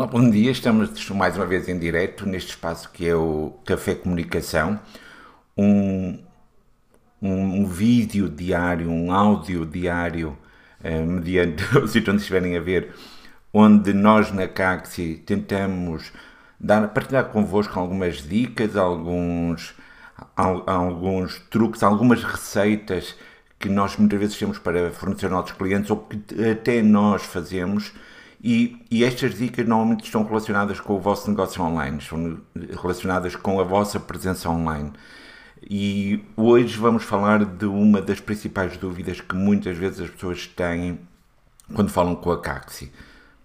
Olá, bom dia. Estamos mais uma vez em direto neste espaço que é o Café Comunicação, um, um, um vídeo diário, um áudio diário, eh, mediante o sítio onde estiverem a ver, onde nós na Caxi tentamos dar, partilhar convosco algumas dicas, alguns, alguns truques, algumas receitas que nós muitas vezes temos para fornecer aos nossos clientes ou que até nós fazemos e, e, estas dicas normalmente estão relacionadas com o vosso negócio online, estão relacionadas com a vossa presença online. E hoje vamos falar de uma das principais dúvidas que muitas vezes as pessoas têm quando falam com a Caxi.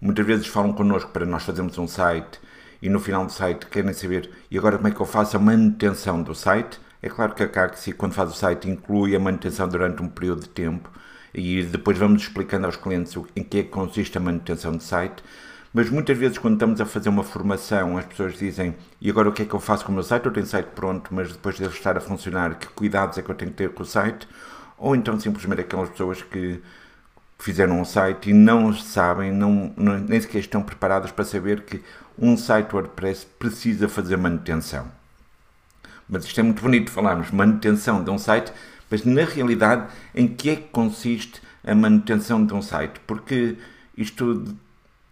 Muitas vezes falam connosco para nós fazermos um site e no final do site querem saber e agora como é que eu faço a manutenção do site. É claro que a Caxi, quando faz o site, inclui a manutenção durante um período de tempo e depois vamos explicando aos clientes em que é que consiste a manutenção de site. Mas muitas vezes, quando estamos a fazer uma formação, as pessoas dizem: E agora o que é que eu faço com o meu site? Eu tenho site pronto, mas depois de ele estar a funcionar, que cuidados é que eu tenho que ter com o site? Ou então simplesmente aquelas pessoas que fizeram um site e não sabem, não, não, nem sequer estão preparadas para saber que um site WordPress precisa fazer manutenção. Mas isto é muito bonito falarmos manutenção de um site, mas na realidade, em que é que consiste a manutenção de um site? Porque isto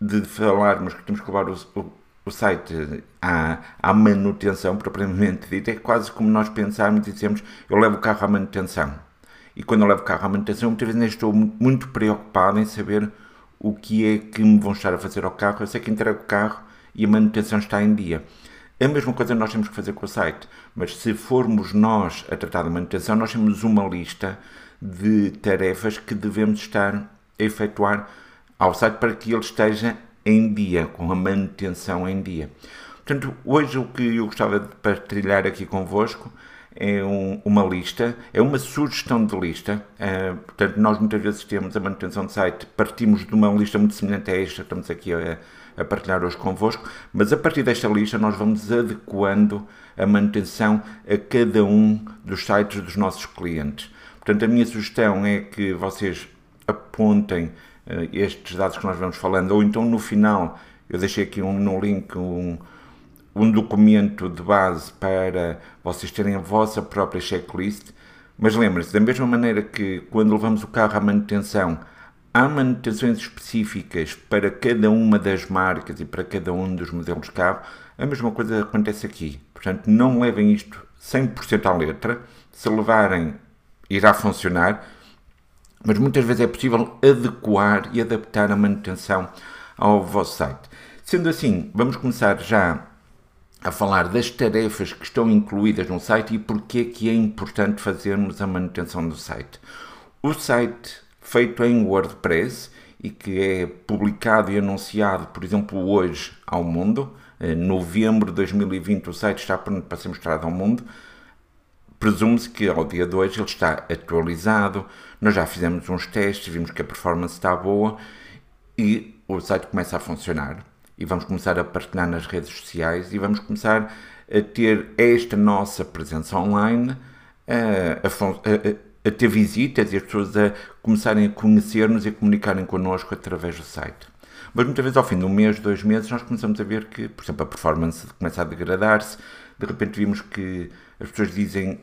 de, de falarmos que temos que levar o, o, o site à, à, manutenção, propriamente dito, é quase como nós pensarmos e dizemos: eu levo o carro à manutenção. E quando eu levo o carro à manutenção, muitas vezes estou muito preocupado em saber o que é que me vão estar a fazer ao carro. Eu sei que entrego o carro e a manutenção está em dia. A mesma coisa nós temos que fazer com o site, mas se formos nós a tratar da manutenção, nós temos uma lista de tarefas que devemos estar a efetuar ao site para que ele esteja em dia, com a manutenção em dia. Portanto, hoje o que eu gostava de partilhar aqui convosco é um, uma lista, é uma sugestão de lista. Uh, portanto, nós muitas vezes temos a manutenção de site, partimos de uma lista muito semelhante a esta, estamos aqui a, a partilhar hoje convosco, mas a partir desta lista nós vamos adequando a manutenção a cada um dos sites dos nossos clientes. Portanto, a minha sugestão é que vocês apontem uh, estes dados que nós vamos falando, ou então no final, eu deixei aqui um, no link um, um documento de base para vocês terem a vossa própria checklist. Mas lembre-se, da mesma maneira que quando levamos o carro à manutenção, Há manutenções específicas para cada uma das marcas e para cada um dos modelos de carro. A mesma coisa acontece aqui. Portanto, não levem isto 100% à letra. Se levarem, irá funcionar. Mas muitas vezes é possível adequar e adaptar a manutenção ao vosso site. Sendo assim, vamos começar já a falar das tarefas que estão incluídas no site e porque é que é importante fazermos a manutenção do site. O site feito em WordPress e que é publicado e anunciado, por exemplo, hoje ao mundo. Em eh, novembro de 2020 o site está pronto para ser mostrado ao mundo. Presume-se que ao dia de hoje ele está atualizado. Nós já fizemos uns testes, vimos que a performance está boa e o site começa a funcionar. E vamos começar a partilhar nas redes sociais e vamos começar a ter esta nossa presença online eh, a, a, a a ter visitas e as pessoas a começarem a conhecer-nos e a comunicarem connosco através do site. Mas muitas vezes, ao fim de um mês, dois meses, nós começamos a ver que, por exemplo, a performance começa a degradar-se. De repente, vimos que as pessoas dizem,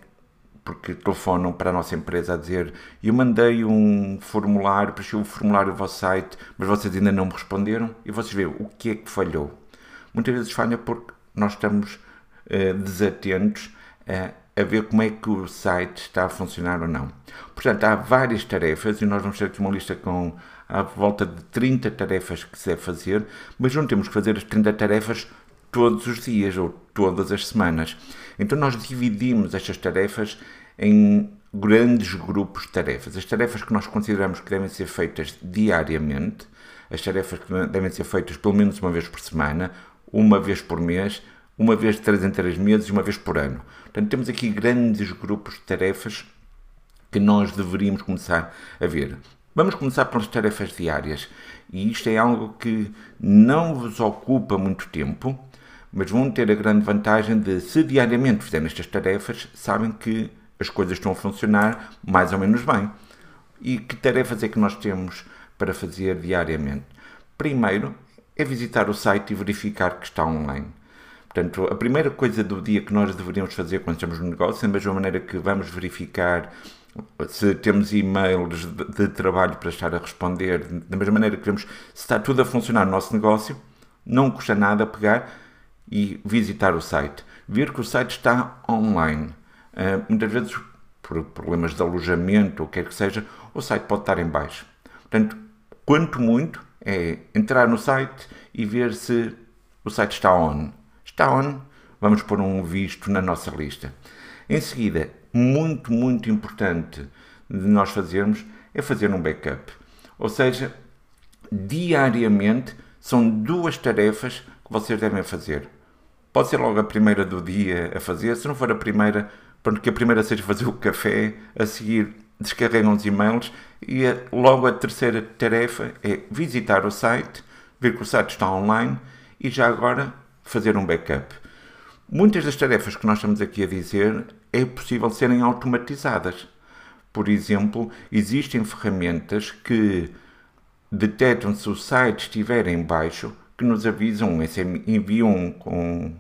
porque telefonam para a nossa empresa a dizer: Eu mandei um formulário, preenchi o formulário do vosso site, mas vocês ainda não me responderam. E vocês veem o que é que falhou. Muitas vezes falha porque nós estamos uh, desatentos uh, a ver como é que o site está a funcionar ou não. Portanto, há várias tarefas e nós vamos ter aqui uma lista com à volta de 30 tarefas que se deve fazer, mas não temos que fazer as 30 tarefas todos os dias ou todas as semanas. Então nós dividimos estas tarefas em grandes grupos de tarefas. As tarefas que nós consideramos que devem ser feitas diariamente, as tarefas que devem ser feitas pelo menos uma vez por semana, uma vez por mês, uma vez de 3 em 3 meses uma vez por ano. Portanto, temos aqui grandes grupos de tarefas que nós deveríamos começar a ver. Vamos começar pelas tarefas diárias. E isto é algo que não vos ocupa muito tempo, mas vão ter a grande vantagem de, se diariamente fizerem estas tarefas, sabem que as coisas estão a funcionar mais ou menos bem. E que tarefas é que nós temos para fazer diariamente? Primeiro, é visitar o site e verificar que está online. Portanto, a primeira coisa do dia que nós deveríamos fazer quando estamos no negócio, da mesma maneira que vamos verificar se temos e-mails de, trabalho para estar a responder, da mesma maneira que vemos se está tudo a funcionar no nosso negócio, não custa nada pegar e visitar o site. Ver que o site está online. Uh, muitas vezes, por problemas de alojamento ou quer que seja, o site pode estar em baixo. Portanto, quanto muito é entrar no site e ver se o site está on. Está on, vamos pôr um visto na nossa lista. Em seguida, muito, muito importante de nós fazermos é fazer um backup. Ou seja, diariamente são duas tarefas que vocês devem fazer. Pode ser logo a primeira do dia a fazer, se não for a primeira, pronto, que a primeira seja fazer o café, a seguir descarregam os e-mails e a, logo a terceira tarefa é visitar o site, ver que o site está online e já agora fazer um backup. Muitas das tarefas que nós estamos aqui a dizer é possível serem automatizadas. Por exemplo, existem ferramentas que detectam se o site estiver em baixo, que nos avisam, enviam um,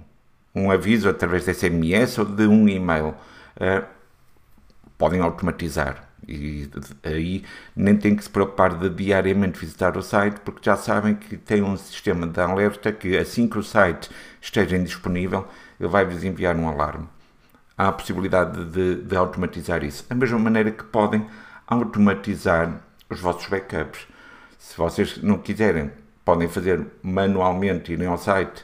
um aviso através de SMS ou de um e-mail. Uh, podem automatizar. E aí nem tem que se preocupar de diariamente visitar o site, porque já sabem que tem um sistema de alerta que assim que o site esteja indisponível, ele vai-vos enviar um alarme há a possibilidade de, de automatizar isso. Da mesma maneira que podem automatizar os vossos backups. Se vocês não quiserem, podem fazer manualmente, irem ao site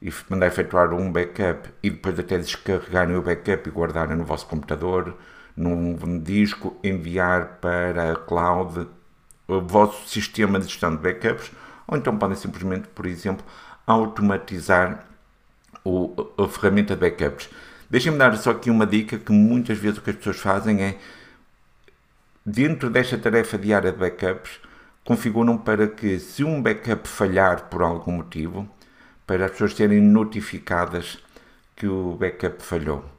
e mandar efetuar um backup e depois até descarregarem o backup e guardarem no vosso computador, num disco, enviar para a cloud o vosso sistema de gestão de backups, ou então podem simplesmente, por exemplo, automatizar o, a ferramenta de backups. Deixem-me dar só aqui uma dica que muitas vezes o que as pessoas fazem é, dentro desta tarefa diária de backups, configuram para que, se um backup falhar por algum motivo, para as pessoas serem notificadas que o backup falhou.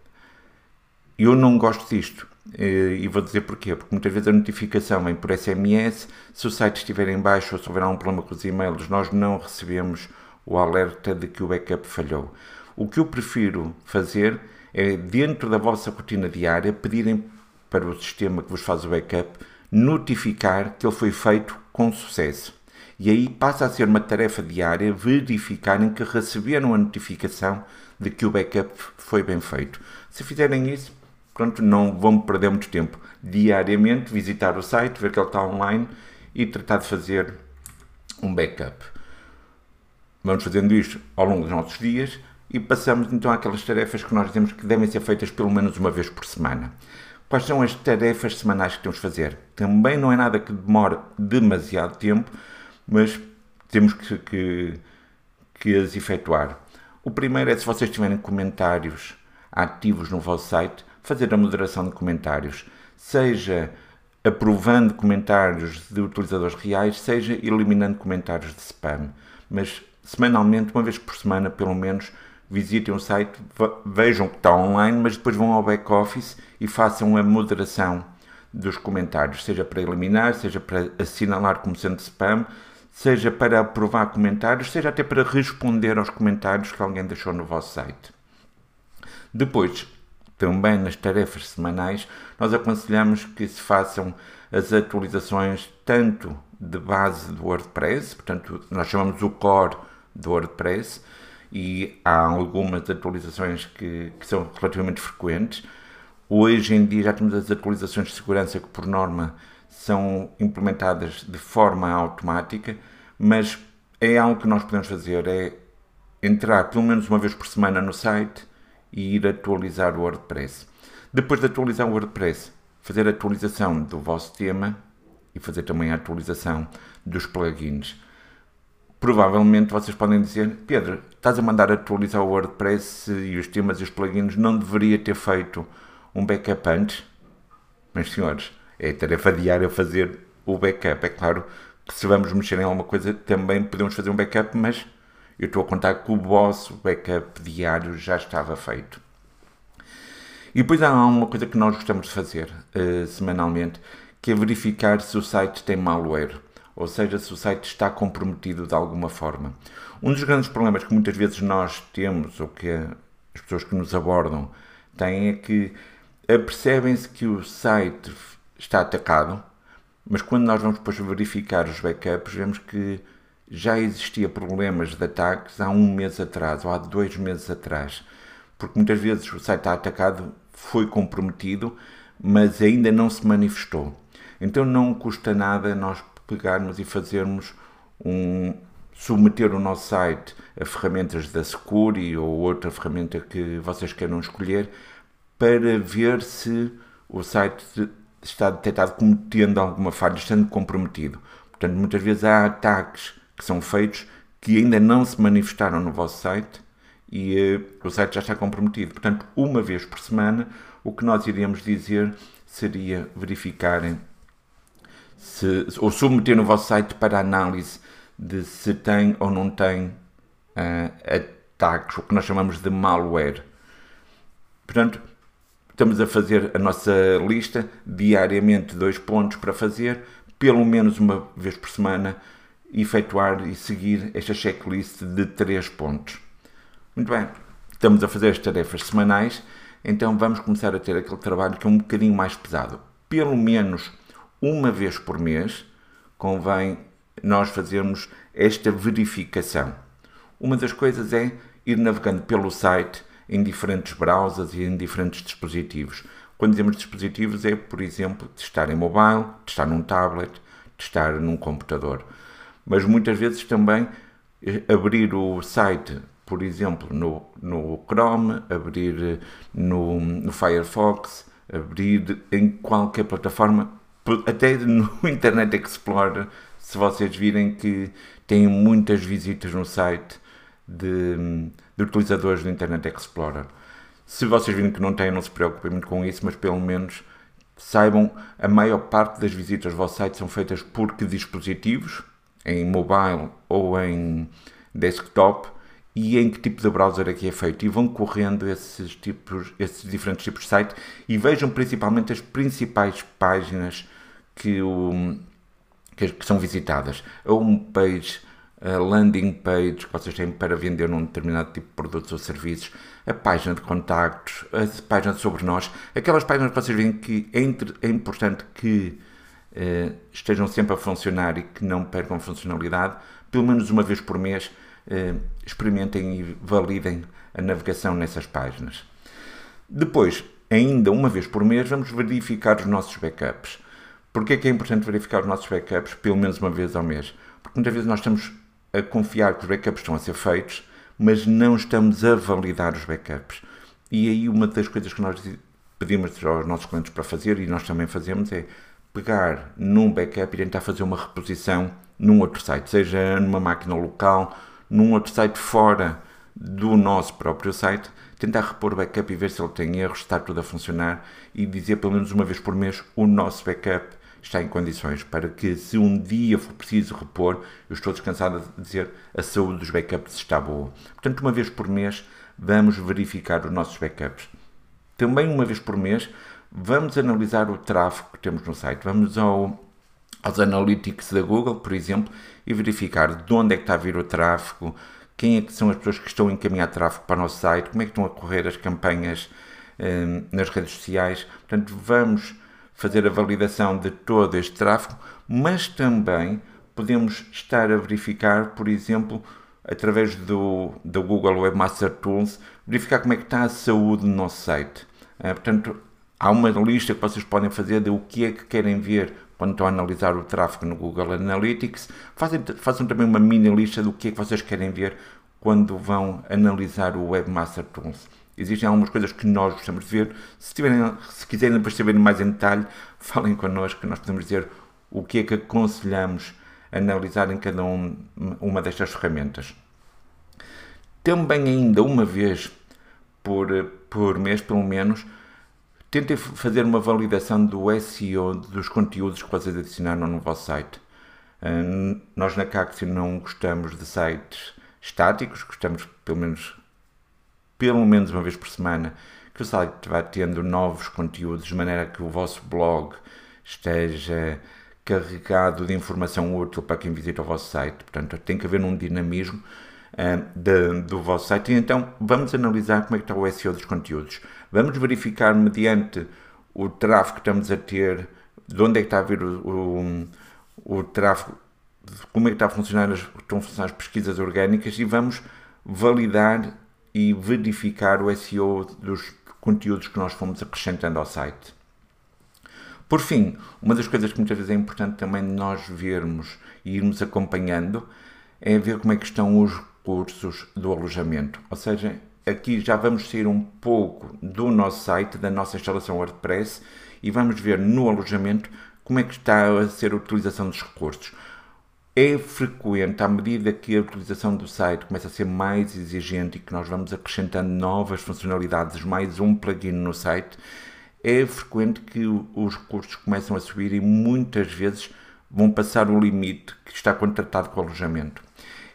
Eu não gosto disto. Eh, e vou dizer porquê. Porque muitas vezes a notificação vem por SMS. Se o site estiver em baixo ou se houver algum problema com os e-mails, nós não recebemos o alerta de que o backup falhou. O que eu prefiro fazer é, dentro da vossa rotina diária, pedirem para o sistema que vos faz o backup notificar que ele foi feito com sucesso. E aí passa a ser uma tarefa diária verificarem que receberam a notificação de que o backup foi bem feito. Se fizerem isso, pronto, não vão perder muito tempo. Diariamente visitar o site, ver que ele está online e tratar de fazer um backup. Vamos fazendo isto ao longo dos nossos dias, e passamos então àquelas tarefas que nós dizemos que devem ser feitas pelo menos uma vez por semana. Quais são as tarefas semanais que temos de fazer? Também não é nada que demore demasiado tempo, mas temos que, que, que as efetuar. O primeiro é se vocês tiverem comentários ativos no vosso site, fazer a moderação de comentários, seja aprovando comentários de utilizadores reais, seja eliminando comentários de spam. Mas semanalmente, uma vez por semana, pelo menos, visitem o site, vejam que está online, mas depois vão ao back-office e façam a moderação dos comentários, seja para eliminar, seja para assinalar como sendo spam, seja para aprovar comentários, seja até para responder aos comentários que alguém deixou no vosso site. Depois, também nas tarefas semanais, nós aconselhamos que se façam as atualizações tanto de base do WordPress, portanto, nós chamamos o core do WordPress, e há algumas atualizações que, que são relativamente frequentes. Hoje em dia já temos as atualizações de segurança que, por norma, são implementadas de forma automática, mas é algo que nós podemos fazer, é entrar pelo menos uma vez por semana no site e ir atualizar o WordPress. Depois de atualizar o WordPress, fazer a atualização do vosso tema e fazer também a atualização dos plugins provavelmente vocês podem dizer, Pedro, estás a mandar atualizar o WordPress e os temas e os plugins, não deveria ter feito um backup antes? Mas senhores, é tarefa diária fazer o backup. É claro que se vamos mexer em alguma coisa também podemos fazer um backup, mas eu estou a contar que o vosso backup diário já estava feito. E depois há uma coisa que nós gostamos de fazer uh, semanalmente, que é verificar se o site tem malware. ou seja, se o site está comprometido de alguma forma. Um dos grandes problemas que muitas vezes nós temos, ou que as pessoas que nos abordam têm, é que apercebem-se que o site está atacado, mas quando nós vamos depois verificar os backups, vemos que já existia problemas de ataques há um mês atrás ou há dois meses atrás, porque muitas vezes o site atacado, foi comprometido, mas ainda não se manifestou. Então não custa nada nós pegarmos e fazermos um submeter o nosso site a ferramentas da Securi ou outra ferramenta que vocês queiram escolher para ver se o site está detectado como tendo alguma falha, estando comprometido. Portanto, muitas vezes há ataques que são feitos que ainda não se manifestaram no vosso site e uh, o site já está comprometido. Portanto, uma vez por semana, o que nós iríamos dizer seria verificarem se, ou submeter no vosso site para análise de se tem ou não tem uh, ataques, o que nós chamamos de malware. Portanto, estamos a fazer a nossa lista diariamente, dois pontos para fazer, pelo menos uma vez por semana, efetuar e seguir esta checklist de três pontos. Muito bem, estamos a fazer as tarefas semanais, então vamos começar a ter aquele trabalho que é um bocadinho mais pesado. Pelo menos uma vez por mês convém nós fazermos esta verificação. Uma das coisas é ir navegando pelo site em diferentes browsers e em diferentes dispositivos. Quando dizemos dispositivos, é, por exemplo, testar em mobile, testar num tablet, testar num computador. Mas muitas vezes também eh, abrir o site, por exemplo, no, no Chrome, abrir eh, no, no Firefox, abrir em qualquer plataforma, até no Internet Explorer, se vocês virem que tem muitas visitas no site de, de utilizadores do Internet Explorer. Se vocês virem que não têm, não se preocupem muito com isso, mas pelo menos saibam a maior parte das visitas ao vosso site são feitas por que dispositivos, em mobile ou em desktop, e em que tipo de browser é que é feito. E vão correndo esses, tipos, esses diferentes tipos de site e vejam principalmente as principais páginas que o, que, que são visitadas. A homepage, a landing page que vocês têm para vender um determinado tipo de produtos ou serviços, a página de contactos, a página sobre nós, aquelas páginas que vocês veem que é, é importante que eh, estejam sempre a funcionar e que não percam funcionalidade, pelo menos uma vez por mês eh, experimentem e validem a navegação nessas páginas. Depois, ainda uma vez por mês, vamos verificar os nossos backups. Porquê é que é importante verificar os nossos backups pelo menos uma vez ao mês? Porque muitas vezes nós estamos a confiar que os backups estão a ser feitos, mas não estamos a validar os backups. E aí uma das coisas que nós pedimos aos nossos clientes para fazer, e nós também fazemos, é pegar num backup e tentar fazer uma reposição num outro site, seja numa máquina local, num outro site fora do nosso próprio site, tentar repor o backup e ver se ele tem erros, está tudo a funcionar e dizer pelo menos uma vez por mês o nosso backup está em condições para que, se um dia for preciso repor, eu estou descansado de dizer a saúde dos backups está boa. Portanto, uma vez por mês, vamos verificar os nossos backups. Também uma vez por mês, vamos analisar o tráfego que temos no site. Vamos ao, aos analytics da Google, por exemplo, e verificar de onde é que está a vir o tráfego, quem é que são as pessoas que estão a encaminhar tráfego para o nosso site, como é que estão a correr as campanhas eh, nas redes sociais. Portanto, vamos fazer a validação de todo este tráfego, mas também podemos estar a verificar, por exemplo, através do, do Google Webmaster Tools, verificar como é que está a saúde do nosso site. É, portanto, há uma lista que vocês podem fazer de o que é que querem ver quando estão a analisar o tráfego no Google Analytics. Fazem, façam também uma mini lista do que é que vocês querem ver quando vão analisar o Webmaster Tools. Existem algumas coisas que nós gostamos de ver. Se, tiverem, se quiserem saber mais em detalhe, falem connosco, que nós podemos dizer o que é que aconselhamos analisar em cada um, uma destas ferramentas. Também ainda uma vez por, por mês, pelo menos, tentem fazer uma validação do SEO dos conteúdos que vocês adicionaram no vosso site. Hum, nós na Caxi não gostamos de sites estáticos, gostamos pelo menos pelo menos uma vez por semana, que o site vá tendo novos conteúdos, de maneira que o vosso blog esteja carregado de informação útil para quem visita o vosso site. Portanto, tem que haver um dinamismo uh, de, do vosso site. E então, vamos analisar como é que está o SEO dos conteúdos. Vamos verificar mediante o tráfego que estamos a ter, de onde é que está a vir o, o, o tráfego, como é que está a funcionar as, estão a funcionar as pesquisas orgânicas e vamos validar e verificar o SEO dos conteúdos que nós fomos acrescentando ao site. Por fim, uma das coisas que muitas vezes é importante também nós vermos e irmos acompanhando é ver como é que estão os recursos do alojamento. Ou seja, aqui já vamos sair um pouco do nosso site, da nossa instalação WordPress e vamos ver no alojamento como é que está a ser a utilização dos recursos. É frequente, à medida que a utilização do site começa a ser mais exigente e que nós vamos acrescentando novas funcionalidades, mais um plugin no site, é frequente que os custos começam a subir e muitas vezes vão passar o limite que está contratado com o alojamento.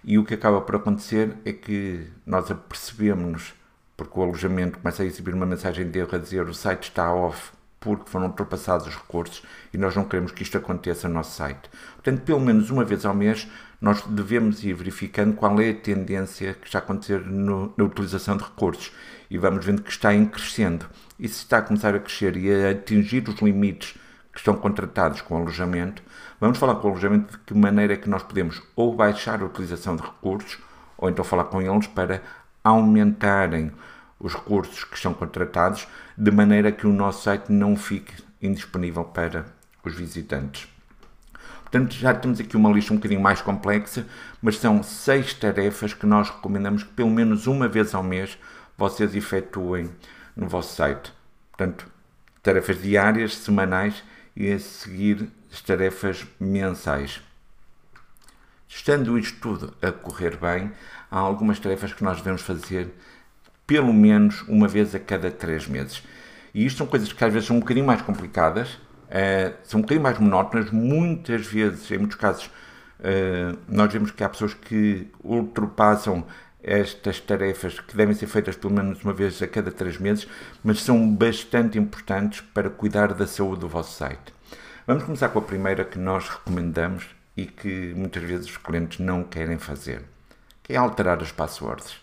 E o que acaba por acontecer é que nós apercebemos, porque o alojamento começa a receber uma mensagem de erro a dizer o site está off porque foram ultrapassados os recursos e nós não queremos que isto aconteça no nosso site. Portanto, pelo menos uma vez ao mês, nós devemos ir verificando qual é a tendência que está a acontecer no, na utilização de recursos e vamos vendo que está em crescendo. E se está a começar a crescer e a atingir os limites que estão contratados com alojamento, vamos falar com o alojamento de que maneira é que nós podemos ou baixar a utilização de recursos ou então falar com eles para aumentarem os recursos que estão contratados de maneira que o nosso site não fique indisponível para os visitantes. Portanto, já temos aqui uma lista um bocadinho mais complexa, mas são seis tarefas que nós recomendamos que pelo menos uma vez ao mês vocês efetuem no vosso site. Portanto, tarefas diárias, semanais e a seguir as tarefas mensais. Estando isto tudo a correr bem, há algumas tarefas que nós devemos fazer pelo menos uma vez a cada três meses. E isto são coisas que às vezes são um bocadinho mais complicadas, uh, são um bocadinho mais monótonas, muitas vezes, em muitos casos, uh, nós vemos que há pessoas que ultrapassam estas tarefas que devem ser feitas pelo menos uma vez a cada três meses, mas são bastante importantes para cuidar da saúde do vosso site. Vamos começar com a primeira que nós recomendamos e que muitas vezes os clientes não querem fazer, que é alterar as passwords.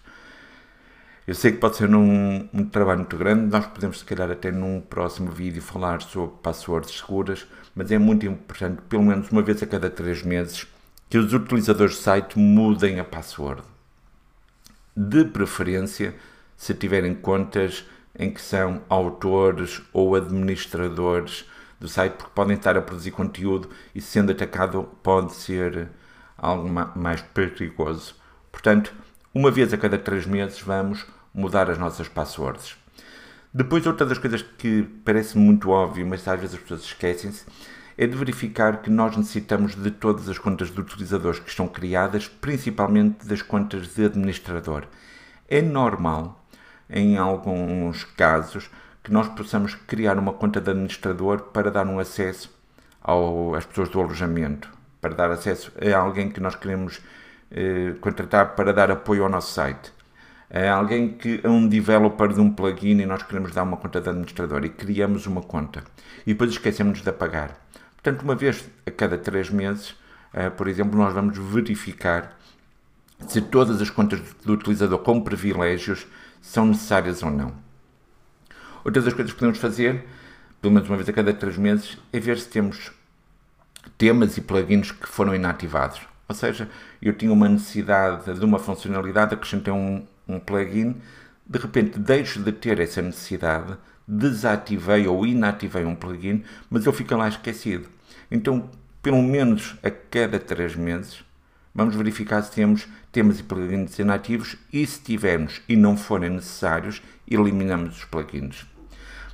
Eu sei que pode ser um, um trabalho muito grande, nós podemos se calhar até num próximo vídeo falar sobre passwords seguras, mas é muito importante, pelo menos uma vez a cada três meses, que os utilizadores do site mudem a password de preferência se tiverem contas em que são autores ou administradores do site, porque podem estar a produzir conteúdo e sendo atacado pode ser algo mais perigoso. Portanto, uma vez a cada três meses vamos mudar as nossas passwords. Depois, outra das coisas que parece muito óbvio, mas às vezes as pessoas esquecem-se, é de verificar que nós necessitamos de todas as contas de utilizadores que estão criadas, principalmente das contas de administrador. É normal, em alguns casos, que nós possamos criar uma conta de administrador para dar um acesso ao, às pessoas do alojamento, para dar acesso a alguém que nós queremos eh, contratar para dar apoio ao nosso site. É alguém que é um developer de um plugin e nós queremos dar uma conta de administrador e criamos uma conta e depois esquecemos de apagar. Portanto, uma vez a cada três meses, uh, por exemplo, nós vamos verificar se todas as contas do utilizador com privilégios são necessárias ou não. Outra das coisas que podemos fazer, pelo menos uma vez a cada três meses, é ver se temos temas e plugins que foram inativados. Ou seja, eu tinha uma necessidade de uma funcionalidade, acrescentei um, um plugin, de repente deixo de ter essa necessidade, desativei ou inativei um plugin, mas ele fica lá esquecido. Então, pelo menos a cada três meses, vamos verificar se temos temas e plugins inativos e se tivermos e não forem necessários, eliminamos os plugins.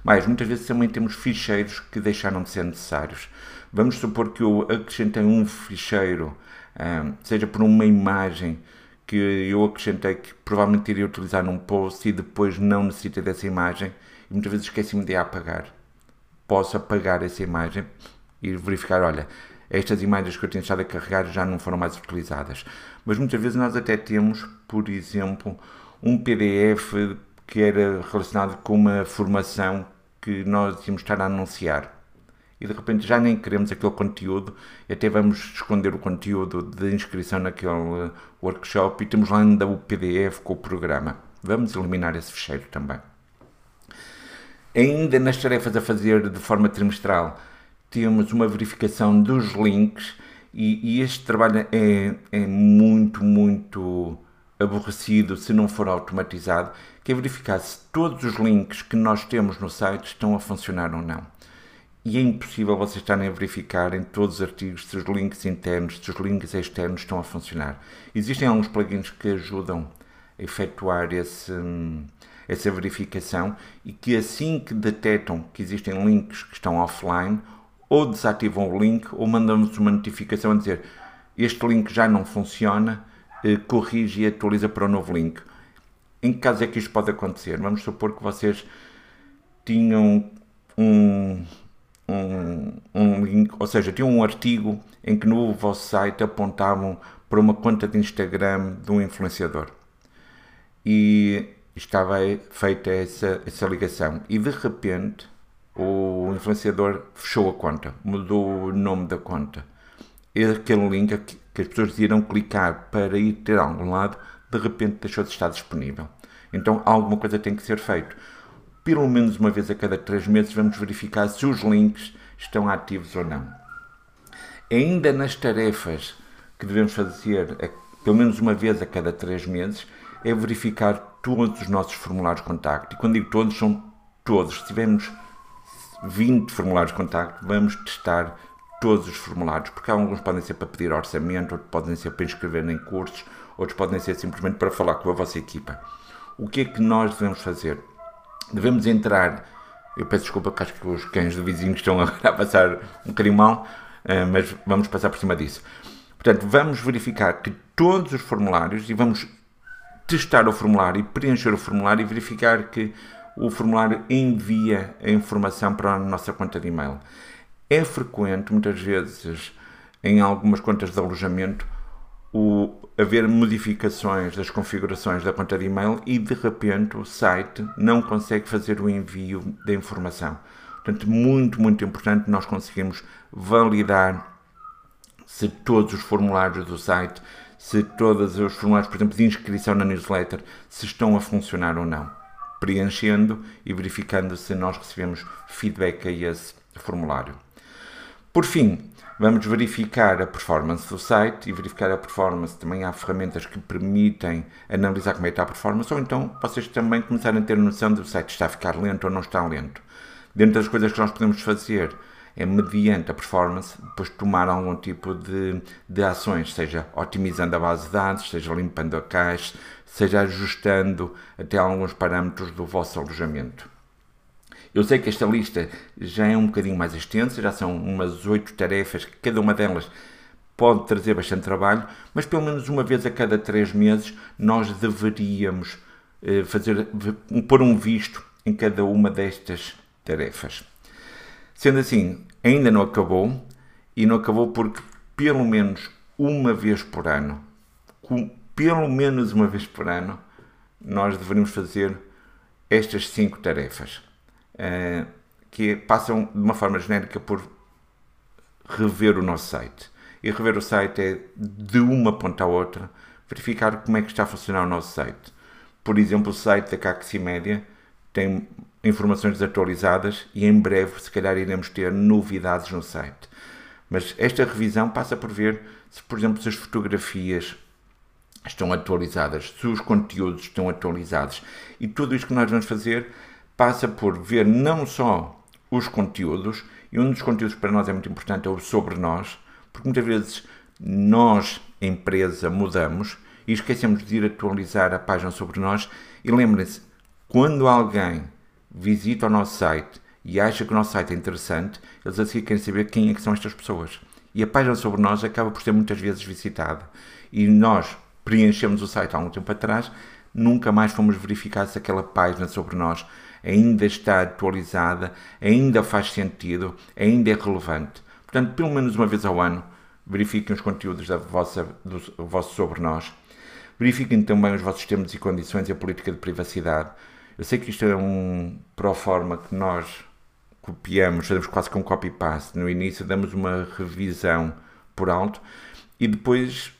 Mas muitas vezes também temos ficheiros que deixaram de ser necessários. Vamos supor que eu acrescentei um ficheiro, ah, seja por uma imagem que eu acrescentei que provavelmente iria utilizar num post e depois não necessita dessa imagem e muitas vezes esqueci-me de apagar. Posso apagar essa imagem e verificar, olha, estas imagens que eu tenho estado a carregar já não foram mais utilizadas. Mas muitas vezes nós até temos, por exemplo, um PDF que era relacionado com uma formação que nós íamos estar a anunciar. e de repente já nem queremos aquele conteúdo, até vamos esconder o conteúdo de inscrição naquele workshop e temos lá ainda o PDF com o programa. Vamos eliminar esse fecheiro também. Ainda nas tarefas a fazer de forma trimestral, temos uma verificação dos links e, e este trabalho é, é muito, muito aborrecido se não for automatizado, que é verificar se todos os links que nós temos no site estão a funcionar ou não. E é impossível vocês estarem a verificar em todos os artigos se os links internos, se os links externos estão a funcionar. Existem alguns plugins que ajudam a efetuar esse, essa verificação e que assim que detectam que existem links que estão offline, ou desativam o link ou mandam-nos uma notificação a dizer este link já não funciona, eh, corrige e atualiza para o novo link. Em que caso é que isto pode acontecer? Vamos supor que vocês tinham um, um, um link, ou seja, tinham um artigo em que no vosso site apontavam para uma conta de Instagram de um influenciador. E estava feita essa, essa ligação. E de repente o influenciador fechou a conta, mudou o nome da conta. Aquele link que as pessoas irão clicar para ir ter algum lado, de repente deixou de estar disponível. Então alguma coisa tem que ser feito. Pelo menos uma vez a cada três meses vamos verificar se os links estão ativos ou não. Ainda nas tarefas que devemos fazer, pelo menos uma vez a cada três meses, é verificar todos os nossos formulários de contacto. E quando digo todos, são todos. Se tivermos 20 formulários de contacto, vamos testar todos os formulários, porque alguns podem ser para pedir orçamento, outros podem ser para inscrever em cursos, outros podem ser simplesmente para falar com a vossa equipa. O que é que nós devemos fazer? Devemos entrar, eu peço desculpa acho que os cães do vizinho estão a passar um bocadinho mal, eh, mas vamos passar por cima disso. Portanto, vamos verificar que todos os formulários e vamos testar o formulário e preencher o formulário e verificar que o formulário envia a informação para a nossa conta de e-mail. É frequente, muitas vezes, em algumas contas de alojamento, o, haver modificações das configurações da conta de e-mail e de repente o site não consegue fazer o envio da informação. Portanto, muito, muito importante nós conseguimos validar se todos os formulários do site, se todos os formulários, por exemplo, de inscrição na newsletter, se estão a funcionar ou não preenchendo e verificando se nós recebemos feedback a esse formulário. Por fim, vamos verificar a performance do site e verificar a performance. Também há ferramentas que permitem analisar como é que está a performance, ou então vocês também começarem a ter noção de se o site está a ficar lento ou não está lento. Dentro das coisas que nós podemos fazer é, mediante a performance, depois tomar algum tipo de, de ações, seja otimizando a base de dados, seja limpando a caixa, seja ajustando até alguns parâmetros do vosso alojamento. Eu sei que esta lista já é um bocadinho mais extensa, já são umas oito tarefas, cada uma delas pode trazer bastante trabalho, mas pelo menos uma vez a cada três meses nós deveríamos eh, fazer, pôr um visto em cada uma destas tarefas. Sendo assim, ainda não acabou, e não acabou porque pelo menos uma vez por ano, pelo menos uma vez por ano, nós deveríamos fazer estas cinco tarefas, uh, que passam de uma forma genérica por rever o nosso site. E rever o site é de uma ponta à outra, verificar como é que está a funcionar o nosso site. Por exemplo, o site da Caxi Média tem informações desatualizadas e em breve, se calhar, iremos ter novidades no site. Mas esta revisão passa por ver se, por exemplo, se as fotografias estão atualizadas, se os conteúdos estão atualizados. E tudo isto que nós vamos fazer passa por ver não só os conteúdos, e um dos conteúdos para nós é muito importante é o sobre nós, porque muitas vezes nós, empresa, mudamos e esquecemos de ir atualizar a página sobre nós. E lembrem-se, quando alguém visita o nosso site e acha que o nosso site é interessante, eles assim querem saber quem é que são estas pessoas. E a página sobre nós acaba por ser muitas vezes visitada. E nós, preenchemos o site há algum tempo atrás, nunca mais fomos verificar se aquela página sobre nós ainda está atualizada, ainda faz sentido, ainda é relevante. Portanto, pelo menos uma vez ao ano, verifiquem os conteúdos da vossa, do, do vosso sobre nós. Verifiquem também os vossos termos e condições e a política de privacidade. Eu sei que isto é um pró-forma que nós copiamos, fazemos quase que um copy-paste. No início damos uma revisão por alto e depois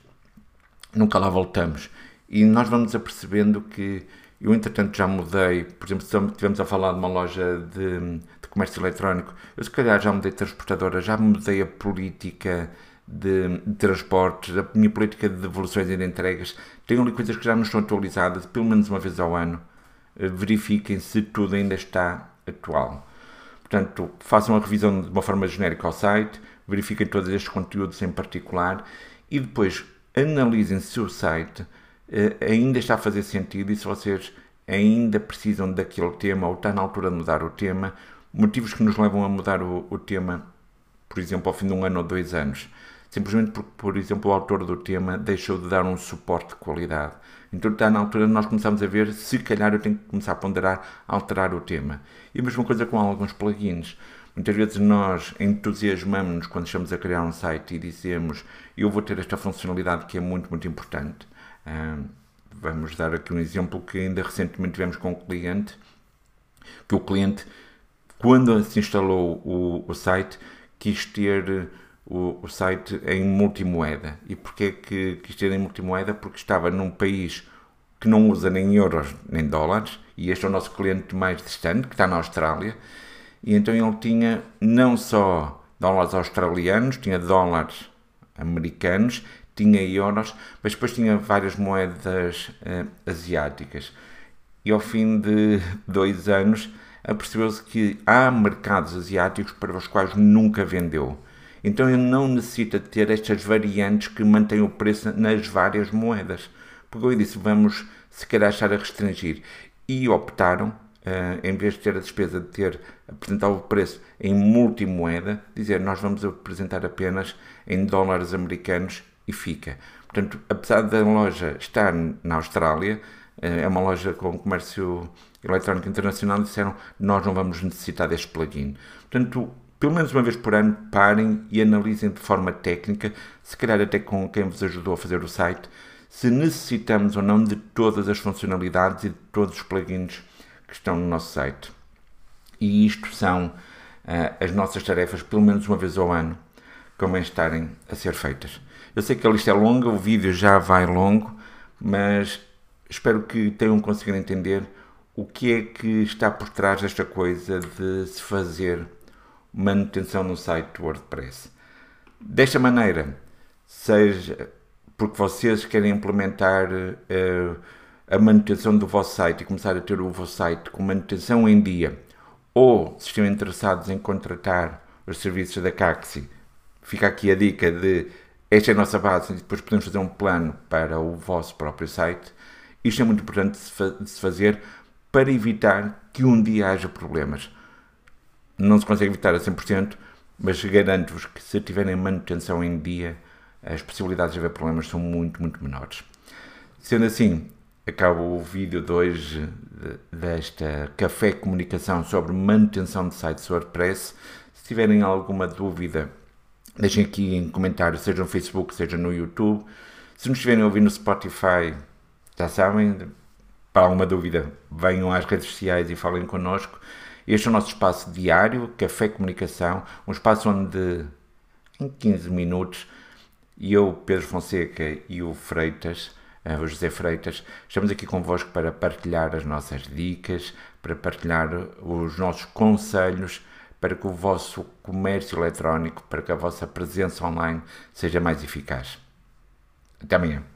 nunca lá voltamos. E nós vamos apercebendo que eu, entretanto, já mudei, por exemplo, se estivermos a falar de uma loja de, de, comércio eletrónico, eu se calhar já mudei de transportadora, já mudei a política de, de transportes, a minha política de devoluções e de entregas. Tenho ali coisas que já não estão atualizadas, pelo menos uma vez ao ano. Eh, verifiquem se tudo ainda está atual. Portanto, façam a revisão de uma forma genérica ao site, verifiquem todos estes conteúdos em particular e depois analisem se o site eh, ainda está a fazer sentido e se vocês ainda precisam daquele tema ou está na altura de mudar o tema, motivos que nos levam a mudar o, o tema, por exemplo, ao fim de um ano ou dois anos. Simplesmente porque, por exemplo, o autor do tema deixou de dar um suporte de qualidade. Então está na altura nós começarmos a ver se calhar eu tenho que começar a ponderar, alterar o tema. E a mesma coisa com alguns plugins. Muitas vezes nós entusiasmamos-nos quando estamos a criar um site e dizemos eu vou ter esta funcionalidade que é muito, muito importante. vamos dar aqui um exemplo que ainda recentemente tivemos com um cliente, que o cliente, quando se instalou o, o site, quis ter o, o, site em multimoeda. E porquê que quis ter em multimoeda? Porque estava num país que não usa nem euros nem dólares, e este é o nosso cliente mais distante, que está na Austrália, e então ele tinha não só dólares australianos, tinha dólares americanos, tinha euros, mas depois tinha várias moedas uh, asiáticas. E ao fim de dois anos apercebeu-se que há mercados asiáticos para os quais nunca vendeu. Então ele não necessita ter estas variantes que mantêm o preço nas várias moedas. Porque eu disse, vamos se calhar estar a restringir. E optaram Uh, em vez de ter a despesa de ter apresentar o preço em multimoeda, dizer nós vamos apresentar apenas em dólares americanos e fica. Portanto, apesar da loja estar na Austrália, uh, é uma loja com comércio eletrónico internacional, disseram nós não vamos necessitar deste plugin. Portanto, pelo menos uma vez por ano, parem e analisem de forma técnica, se calhar até com quem vos ajudou a fazer o site, se necessitamos ou não de todas as funcionalidades e de todos os plugins que estão no nosso site. E isto são uh, as nossas tarefas, pelo menos uma vez ao ano, como estarem a ser feitas. Eu sei que a lista é longa, o vídeo já vai longo, mas espero que tenham conseguido entender o que é que está por trás desta coisa de se fazer manutenção no site WordPress. Desta maneira, seja porque vocês querem implementar uh, a manutenção do vosso site e começar a ter o vosso site com manutenção em dia, ou se estão interessados em contratar os serviços da Caxi, fica aqui a dica de esta é a nossa base e depois podemos fazer um plano para o vosso próprio site. Isto é muito importante de se fazer para evitar que um dia haja problemas. Não se consegue evitar a 100%, mas garanto-vos que se tiverem manutenção em dia, as possibilidades de haver problemas são muito, muito menores. Sendo assim, acaba o vídeo de hoje desta Café Comunicação sobre manutenção de sites WordPress. Se tiverem alguma dúvida, deixem aqui em comentário, seja no Facebook, seja no YouTube. Se nos estiverem ouvir no Spotify, já sabem, para alguma dúvida, venham às redes sociais e falem connosco. Este é o nosso espaço diário, Café Comunicação, um espaço onde, em 15 minutos, eu, Pedro Fonseca e o Freitas, eh, o José Freitas. Estamos aqui convosco para partilhar as nossas dicas, para partilhar os nossos conselhos para que o vosso comércio eletrónico, para que a vossa presença online seja mais eficaz. Até amanhã.